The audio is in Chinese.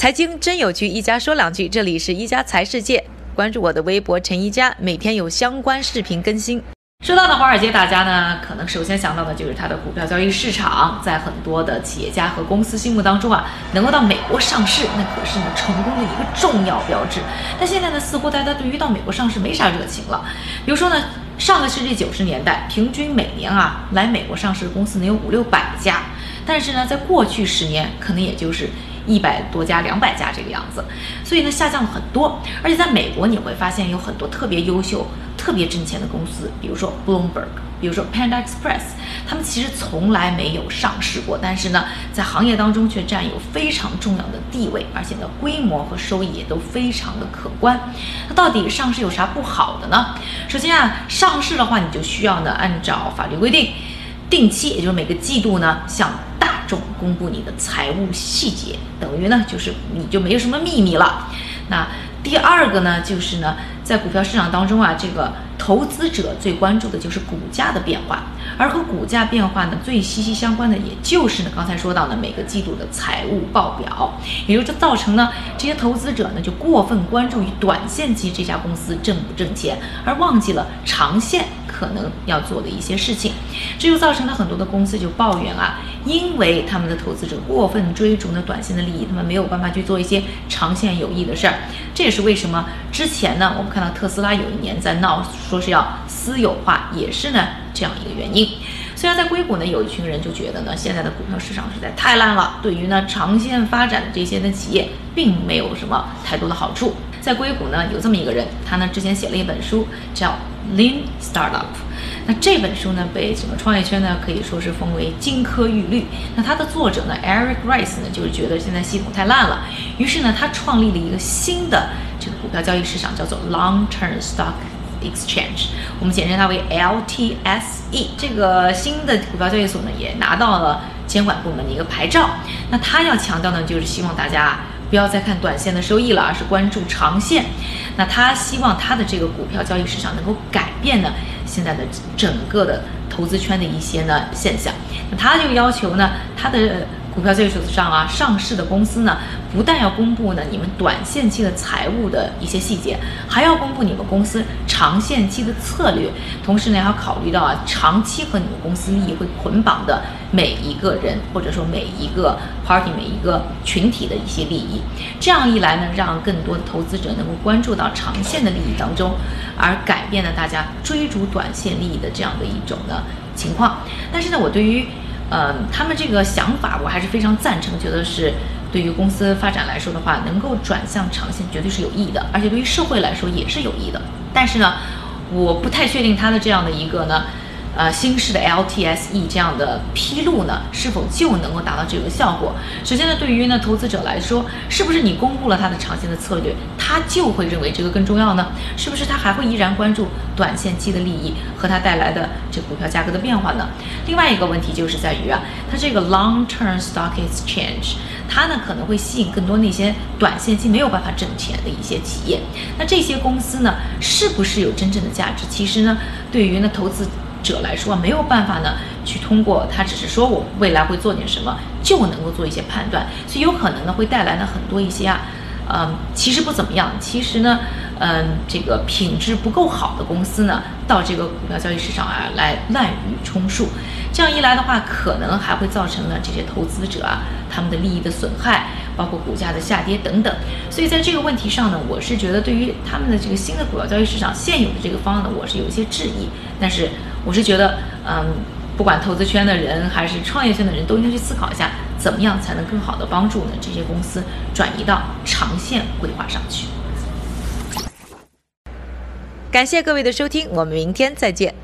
财经真有趣，一家说两句。这里是一家财世界，关注我的微博陈一家，每天有相关视频更新。说到呢华尔街，大家呢可能首先想到的就是它的股票交易市场，在很多的企业家和公司心目当中啊，能够到美国上市，那可是呢成功的一个重要标志。但现在呢，似乎大家对于到美国上市没啥热情了。比如说呢，上个世纪九十年代，平均每年啊来美国上市的公司能有五六百家，但是呢，在过去十年，可能也就是。一百多家、两百家这个样子，所以呢下降了很多。而且在美国，你会发现有很多特别优秀、特别挣钱的公司，比如说 Bloomberg，比如说 Panda Express，他们其实从来没有上市过，但是呢，在行业当中却占有非常重要的地位，而且呢，规模和收益也都非常的可观。那到底上市有啥不好的呢？首先啊，上市的话，你就需要呢按照法律规定，定期，也就是每个季度呢向大。公布你的财务细节，等于呢就是你就没有什么秘密了。那第二个呢，就是呢在股票市场当中啊，这个投资者最关注的就是股价的变化，而和股价变化呢最息息相关的，也就是呢刚才说到的每个季度的财务报表，也就这造成呢这些投资者呢就过分关注于短线期这家公司挣不挣钱，而忘记了长线。可能要做的一些事情，这就造成了很多的公司就抱怨啊，因为他们的投资者过分追逐呢短线的利益，他们没有办法去做一些长线有益的事儿。这也是为什么之前呢，我们看到特斯拉有一年在闹，说是要私有化，也是呢这样一个原因。虽然在硅谷呢，有一群人就觉得呢，现在的股票市场实在太烂了，对于呢长线发展的这些的企业，并没有什么太多的好处。在硅谷呢，有这么一个人，他呢之前写了一本书，叫。Lean Startup，那这本书呢，被整个创业圈呢可以说是封为金科玉律。那它的作者呢，Eric Rice 呢，就是觉得现在系统太烂了，于是呢，他创立了一个新的这个股票交易市场，叫做 Long Term Stock Exchange，我们简称它为 LTSE。这个新的股票交易所呢，也拿到了监管部门的一个牌照。那他要强调呢，就是希望大家。不要再看短线的收益了，而是关注长线。那他希望他的这个股票交易市场能够改变呢现在的整个的投资圈的一些呢现象。那他就要求呢他的。股票交易所上啊，上市的公司呢，不但要公布呢你们短线期的财务的一些细节，还要公布你们公司长线期的策略。同时呢，还要考虑到啊，长期和你们公司利益会捆绑的每一个人，或者说每一个 party、每一个群体的一些利益。这样一来呢，让更多的投资者能够关注到长线的利益当中，而改变了大家追逐短线利益的这样的一种呢情况。但是呢，我对于。呃，他们这个想法我还是非常赞成，觉得是对于公司发展来说的话，能够转向长线绝对是有益的，而且对于社会来说也是有益的。但是呢，我不太确定他的这样的一个呢。呃，新式的 LTSE 这样的披露呢，是否就能够达到这个效果？首先呢，对于呢投资者来说，是不是你公布了它的长线的策略，他就会认为这个更重要呢？是不是他还会依然关注短线期的利益和它带来的这股票价格的变化呢？另外一个问题就是在于啊，它这个 long-term stock exchange，它呢可能会吸引更多那些短线期没有办法挣钱的一些企业。那这些公司呢，是不是有真正的价值？其实呢，对于呢投资。者来说没有办法呢，去通过他只是说我未来会做点什么，就能够做一些判断，所以有可能呢会带来呢很多一些啊，嗯，其实不怎么样，其实呢，嗯，这个品质不够好的公司呢，到这个股票交易市场啊来滥竽充数，这样一来的话，可能还会造成了这些投资者啊他们的利益的损害。包括股价的下跌等等，所以在这个问题上呢，我是觉得对于他们的这个新的股票交易市场现有的这个方案呢，我是有一些质疑。但是我是觉得，嗯，不管投资圈的人还是创业圈的人都应该去思考一下，怎么样才能更好的帮助呢这些公司转移到长线规划上去。感谢各位的收听，我们明天再见。